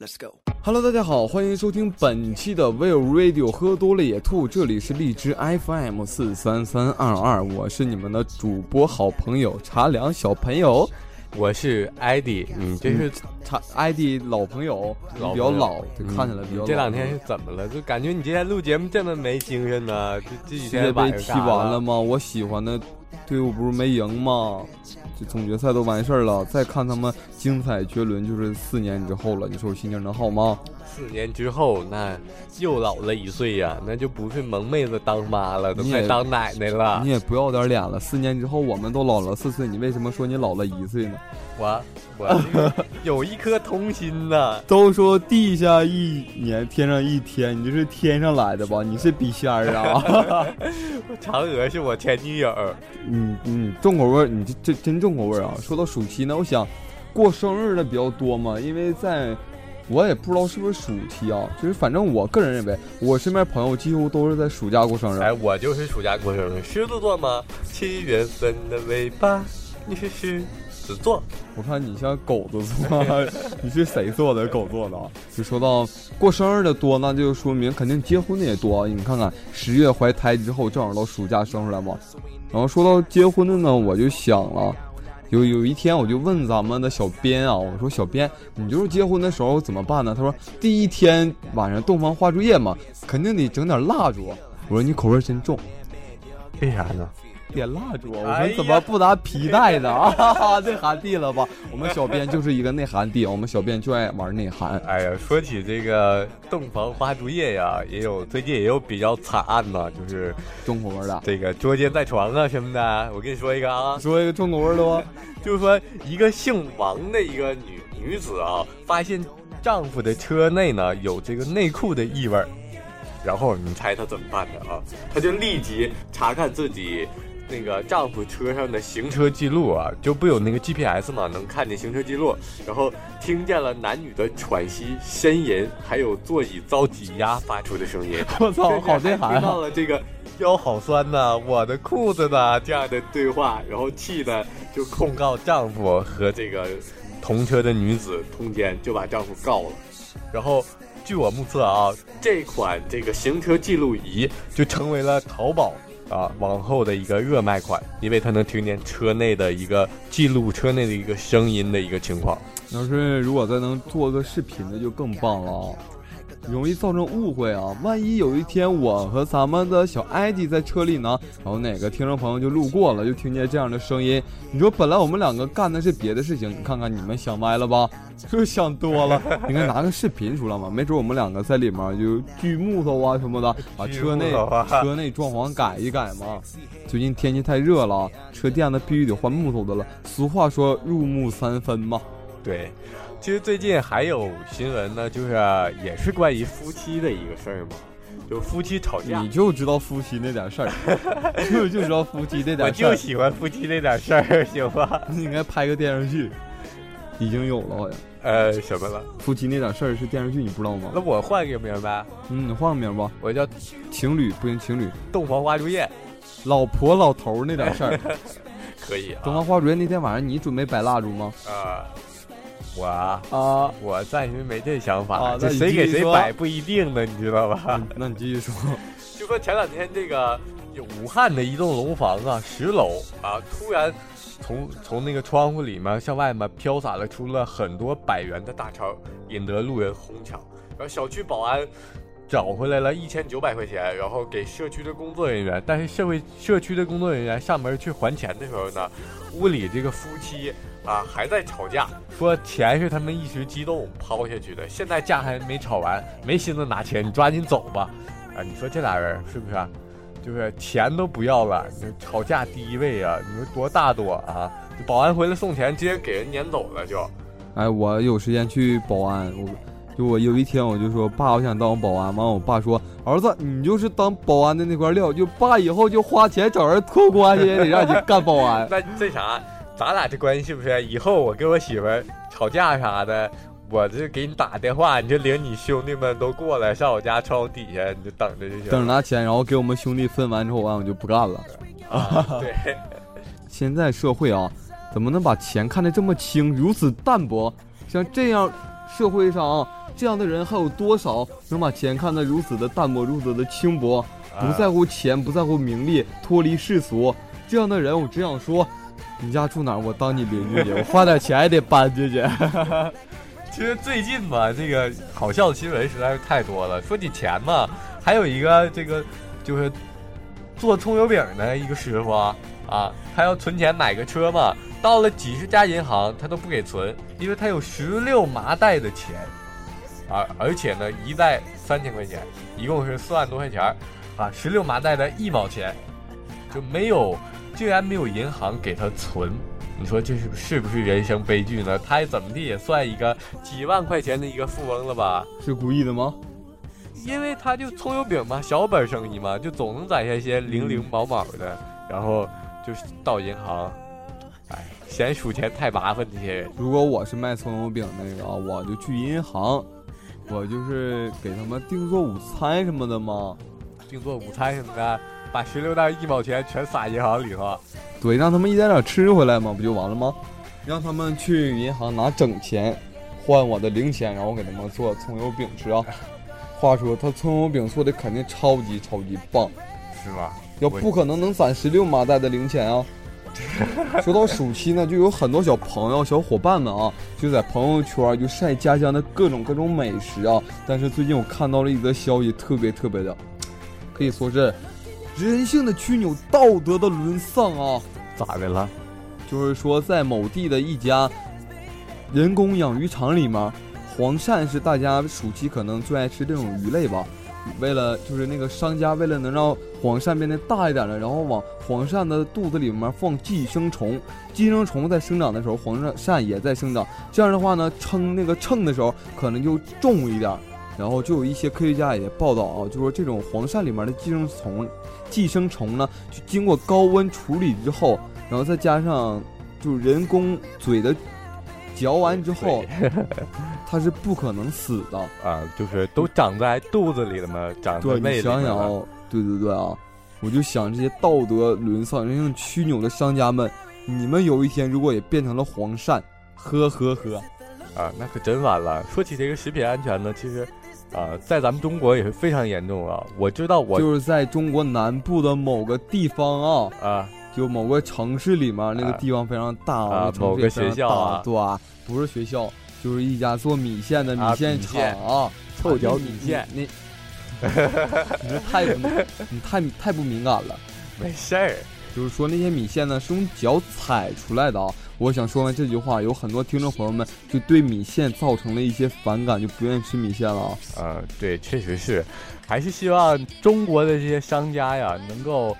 Let's go。Hello，大家好，欢迎收听本期的 Will Radio，喝多了也吐，这里是荔枝 FM 四三三二二，我是你们的主播好朋友茶凉小朋友，我是艾迪，你这是茶 ID 老朋友，老朋友比较老，就看起来比较老。这两天是怎么了？就感觉你今天录节目这么没精神呢？这这几天晚杯踢完了吗？我喜欢的队伍不是没赢吗？这总决赛都完事儿了，再看他们精彩绝伦，就是四年之后了。你说我心情能好吗？四年之后，那又老了一岁呀，那就不是萌妹子当妈了，都快当奶奶了你。也不要点脸了，四年之后我们都老了四岁，你为什么说你老了一岁呢？我我这个有一颗童心呐。都说地下一年，天上一天，你这是天上来的吧？你是笔仙儿啊？嫦娥是我前女友，嗯嗯，重口味，你这这真重口味啊！说到暑期呢，我想过生日的比较多嘛，因为在我也不知道是不是暑期啊，就是反正我个人认为，我身边朋友几乎都是在暑假过生日。哎，我就是暑假过生日，狮子座吗？七月份的尾巴，你是狮子座。我看你像狗子座，你是谁做的？狗做的啊？就说到过生日的多，那就说明肯定结婚的也多。你看看十月怀胎之后，正好到暑假生出来嘛。然后说到结婚的呢，我就想了，有有一天我就问咱们的小编啊，我说小编，你就是结婚的时候怎么办呢？他说第一天晚上洞房花烛夜嘛，肯定得整点蜡烛。我说你口味真重，为啥呢？点蜡烛。我们怎么不拿皮带呢？啊，内涵地了吧？我们小编就是一个内涵地，我们小编就爱玩内涵。哎呀，说起这个洞房花烛夜呀，也有最近也有比较惨案呐，就是中国味的，这个捉奸在床啊什么的。我跟你说一个啊，说一个中国味的吧。就是说一个姓王的一个女女子啊，发现丈夫的车内呢有这个内裤的异味儿，然后你猜她怎么办的啊？她就立即查看自己。那个丈夫车上的行车记录啊，就不有那个 GPS 嘛，能看见行车记录，然后听见了男女的喘息、呻吟，还有座椅遭挤压发出的声音。我操，好内听涵啊！到了这个腰好酸呐，我的裤子呢这样的对话，然后气的就控告丈夫和这个同车的女子通奸，就把丈夫告了。然后据我目测啊，这款这个行车记录仪就成为了淘宝。啊，往后的一个热卖款，因为它能听见车内的一个记录车内的一个声音的一个情况。要是如果再能做个视频的，就更棒了！容易造成误会啊！万一有一天我和咱们的小艾迪在车里呢，然后哪个听众朋友就路过了，就听见这样的声音，你说本来我们两个干的是别的事情，你看看你们想歪了吧？是不是想多了？应该拿个视频出来嘛，没准我们两个在里面就锯木头啊什么的，把车内车内装潢改一改嘛。最近天气太热了，啊车垫子必须得换木头的了。俗话说入木三分嘛。对，其实最近还有新闻呢，就是也是关于夫妻的一个事儿嘛，就夫妻吵架你。就知道夫妻那点事儿，就就知道夫妻那点事儿。我就喜欢夫妻那点事儿，行吧？你应该拍个电视剧，已经有了好像。呃，什么了？夫妻那点事儿是电视剧，你不知道吗那？我换个名儿呗，嗯，你换个名吧。我叫情侣不行，情侣，洞房花烛夜，老婆老头儿那点事儿。可以啊。东方花烛夜那天晚上，你准备摆蜡烛吗？啊，我啊，啊，我暂时没这想法，这谁给谁摆不一定呢，你知道吧？那你继续说。就说前两天这个有武汉的一栋楼房啊，十楼啊，突然从从那个窗户里面向外面飘洒了出了很多百元的大钞，引得路人哄抢。然后小区保安找回来了一千九百块钱，然后给社区的工作人员。但是社会社区的工作人员上门去还钱的时候呢，屋里这个夫妻啊还在吵架，说钱是他们一时激动抛下去的，现在架还没吵完，没心思拿钱，你抓紧走吧。啊，你说这俩人是不是、啊？就是钱都不要了，你吵架第一位啊！你说多大度啊！保安回来送钱，直接给人撵走了就。哎，我有时间去保安，我就我有一天我就说爸，我想当保安。完，我爸说儿子，你就是当保安的那块料，就爸以后就花钱找人托关系，也得让你干保安。那这啥，咱俩这关系是不是？以后我跟我媳妇儿吵架啥的，我这给你打电话，你就领你兄弟们都过来上我家窗户底下，你就等着就行。等着拿钱，然后给我们兄弟分完之后，完我就不干了。啊，对，现在社会啊，怎么能把钱看得这么轻，如此淡薄？像这样社会上啊这样的人还有多少能把钱看得如此的淡薄，如此的轻薄，不在乎钱，不在乎名利，脱离世俗？这样的人，我只想说，你家住哪儿？我当你邻居去，我花点钱也得搬进去。其实最近吧，这个好笑的新闻实在是太多了。说起钱嘛，还有一个这个就是做葱油饼的一个师傅啊，他要存钱买个车嘛，到了几十家银行他都不给存，因为他有十六麻袋的钱，啊，而且呢一袋三千块钱，一共是四万多块钱啊，十六麻袋的一毛钱就没有，竟然没有银行给他存。你说这是是不是人生悲剧呢？他怎么地也算一个几万块钱的一个富翁了吧？是故意的吗？因为他就葱油饼嘛，小本生意嘛，就总能攒下一些零零毛毛的，然后就是到银行，哎，嫌数钱太麻烦这些人。如果我是卖葱油饼那个，我就去银行，我就是给他们订做午餐什么的嘛，订做午餐什么的，把十六袋一毛钱全撒银行里头。对，让他们一点点吃回来嘛，不就完了吗？让他们去银行拿整钱换我的零钱，然后给他们做葱油饼吃啊。话说他葱油饼做的肯定超级超级棒，是吧？要不可能能攒十六麻袋的零钱啊。说到暑期呢，就有很多小朋友、小伙伴们啊，就在朋友圈就晒家乡的各种各种美食啊。但是最近我看到了一则消息，特别特别的，可以说是。人性的曲扭，道德的沦丧啊！咋的了？就是说，在某地的一家人工养鱼场里面，黄鳝是大家暑期可能最爱吃这种鱼类吧。为了就是那个商家为了能让黄鳝变得大一点的，然后往黄鳝的肚子里面放寄生虫，寄生虫在生长的时候，黄鳝鳝也在生长。这样的话呢，称那个称的时候可能就重一点。然后就有一些科学家也报道啊，就说这种黄鳝里面的寄生虫，寄生虫呢，就经过高温处理之后，然后再加上就人工嘴的嚼完之后，它是不可能死的啊，就是都长在肚子里了嘛，长在胃里。对，想想，对对对啊，我就想这些道德沦丧、人性曲扭的商家们，你们有一天如果也变成了黄鳝，呵呵呵，啊，那可真完了。说起这个食品安全呢，其实。啊，在咱们中国也是非常严重啊！我知道，我就是在中国南部的某个地方啊，啊，就某个城市里面，那个地方非常大啊，某个学校啊，对吧？不是学校，就是一家做米线的米线厂啊，臭脚米线，你，你太不，你太太不敏感了，没事儿。就是说那些米线呢是用脚踩出来的啊！我想说完这句话，有很多听众朋友们就对米线造成了一些反感，就不愿意吃米线了啊！呃，对，确实是，还是希望中国的这些商家呀能够。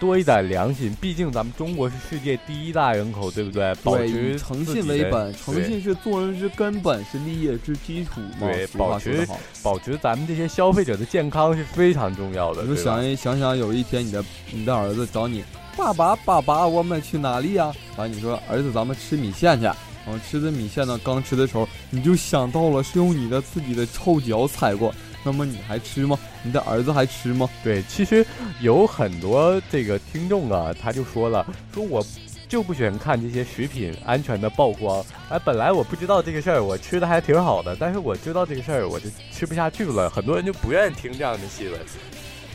多一点良心，毕竟咱们中国是世界第一大人口，对不对？保持诚信为本，诚信是做人之根本，是立业之基础。对，保持保持咱们这些消费者的健康是非常重要的。你就想一想想，有一天你的你的儿子找你，爸爸爸爸，我们去哪里呀？完你说儿子，咱们吃米线去。然后吃的米线呢，刚吃的时候你就想到了是用你的自己的臭脚踩过。那么你还吃吗？你的儿子还吃吗？对，其实有很多这个听众啊，他就说了，说我就不喜欢看这些食品安全的曝光。哎，本来我不知道这个事儿，我吃的还挺好的，但是我知道这个事儿，我就吃不下去了。很多人就不愿意听这样的新闻。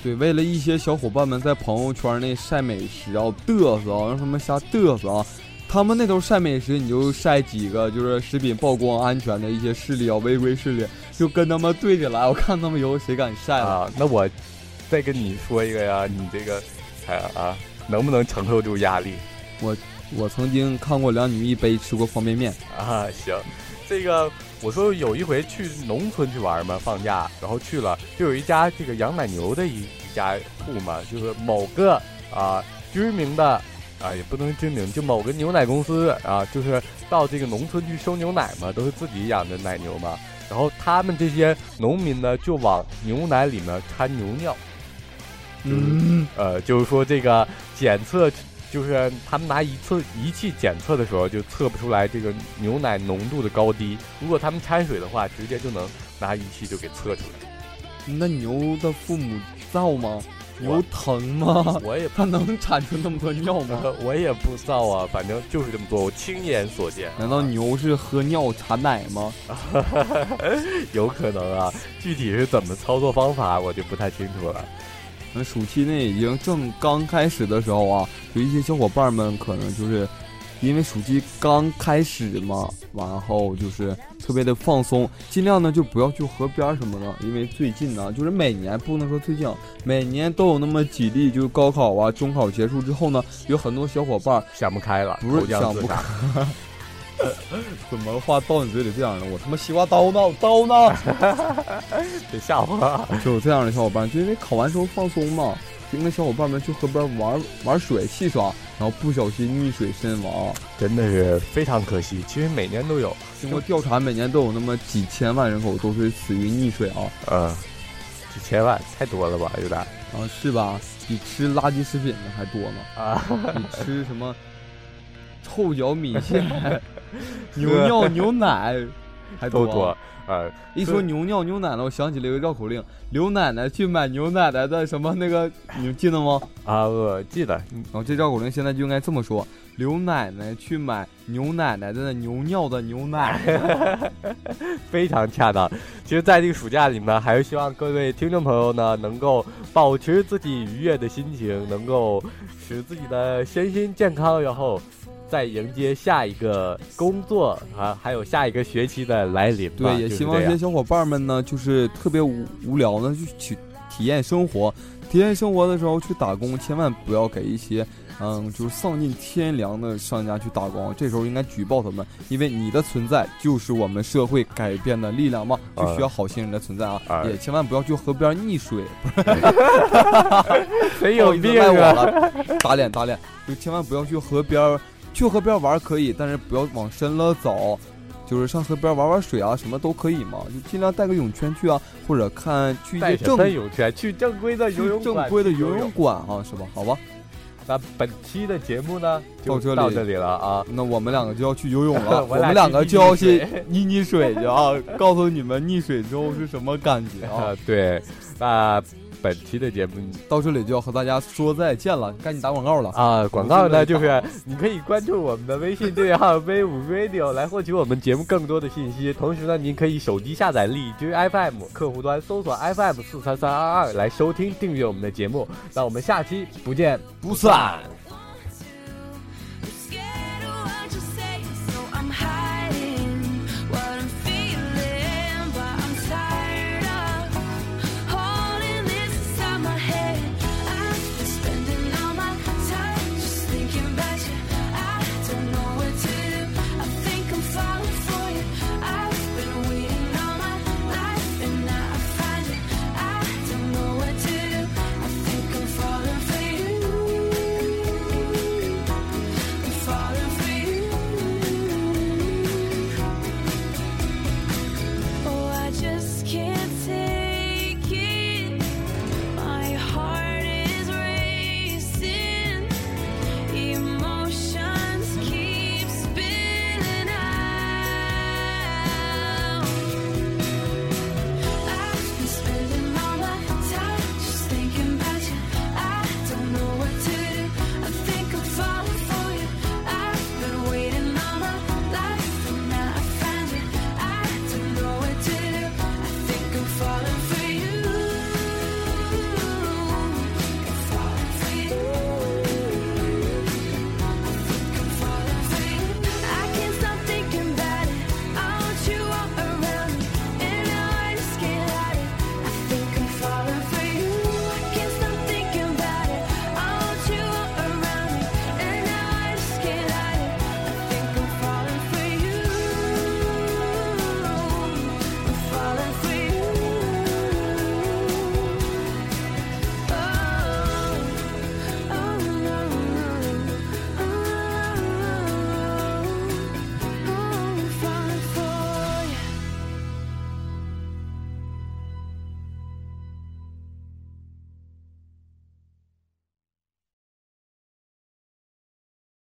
对，为了一些小伙伴们在朋友圈内晒美食啊，嘚瑟啊，让他们瞎嘚瑟啊。他们那头晒美食，你就晒几个，就是食品曝光安全的一些势力啊，违规势力，就跟他们对起来，我看他们以后谁敢晒啊？那我再跟你说一个呀，你这个，哎啊，能不能承受住压力？我我曾经看过两女一杯吃过方便面啊。行，这个我说有一回去农村去玩嘛，放假，然后去了，就有一家这个养奶牛的一一家户嘛，就是某个啊知名的。啊，也不能证明，就某个牛奶公司啊，就是到这个农村去收牛奶嘛，都是自己养的奶牛嘛。然后他们这些农民呢，就往牛奶里面掺牛尿。嗯，呃，就是说这个检测，就是他们拿仪测仪器检测的时候，就测不出来这个牛奶浓度的高低。如果他们掺水的话，直接就能拿仪器就给测出来。那牛的父母造吗？牛疼吗？我也它能产出那么多尿吗？我也不知道啊，反正就是这么做，我亲眼所见。难道牛是喝尿产奶吗？有可能啊，具体是怎么操作方法，我就不太清楚了。那暑期呢，已经正刚开始的时候啊，有一些小伙伴们可能就是因为暑期刚开始嘛，然后就是特别的放松，尽量呢就不要去河边什么的，因为最近呢，就是每年不能说最近，每年都有那么几例，就是高考啊、中考结束之后呢，有很多小伙伴想不开了，不是想不开。怎么话到你嘴里这样呢？我他妈西瓜刀呢？刀呢？别吓我！就有这样的小伙伴，就因为考完之后放松嘛，就跟小伙伴们去河边玩玩水戏耍，然后不小心溺水身亡，真的是非常可惜。其实每年都有，经过调查，每年都有那么几千万人口都是死于溺水啊。嗯，几千万太多了吧？有点啊，是吧？比吃垃圾食品的还多呢。啊，比吃什么臭脚米线。牛尿牛奶还都多啊！一说牛尿牛奶呢，我想起了一个绕口令：刘奶奶去买牛奶奶的什么那个，你记得吗？啊，我记得。然后这绕口令现在就应该这么说：刘奶奶去买牛奶奶的牛尿的牛奶，非常恰当。其实，在这个暑假里面，还是希望各位听众朋友呢，能够保持自己愉悦的心情，能够使自己的身心健康，然后。在迎接下一个工作啊，还有下一个学期的来临。对，也希望这些小伙伴们呢，就是特别无无聊呢，就去体验生活。体验生活的时候去打工，千万不要给一些嗯，就是丧尽天良的商家去打工。这时候应该举报他们，因为你的存在就是我们社会改变的力量嘛，就需要好心人的存在啊！也千万不要去河边溺水。谁有病啊？打脸打脸！就千万不要去河边。去河边玩可以，但是不要往深了走，就是上河边玩玩水啊，什么都可以嘛，就尽量带个泳圈去啊，或者看去一些正泳圈，去正规的游泳正规的游泳馆啊，是吧？好吧，那本期的节目呢，就到到这里了啊，那我们两个就要去游泳了，我们两个就要去溺溺水去啊，告诉你们溺水之后是什么感觉啊？对，那。本期的节目到这里就要和大家说再见了，赶紧打广告了啊！广告呢，就是你可以关注我们的微信对号 V 五 Radio 来获取我们节目更多的信息。同时呢，您可以手机下载荔枝 FM 客户端，搜索 FM 四三三二二来收听订阅我们的节目。那我们下期不见不散。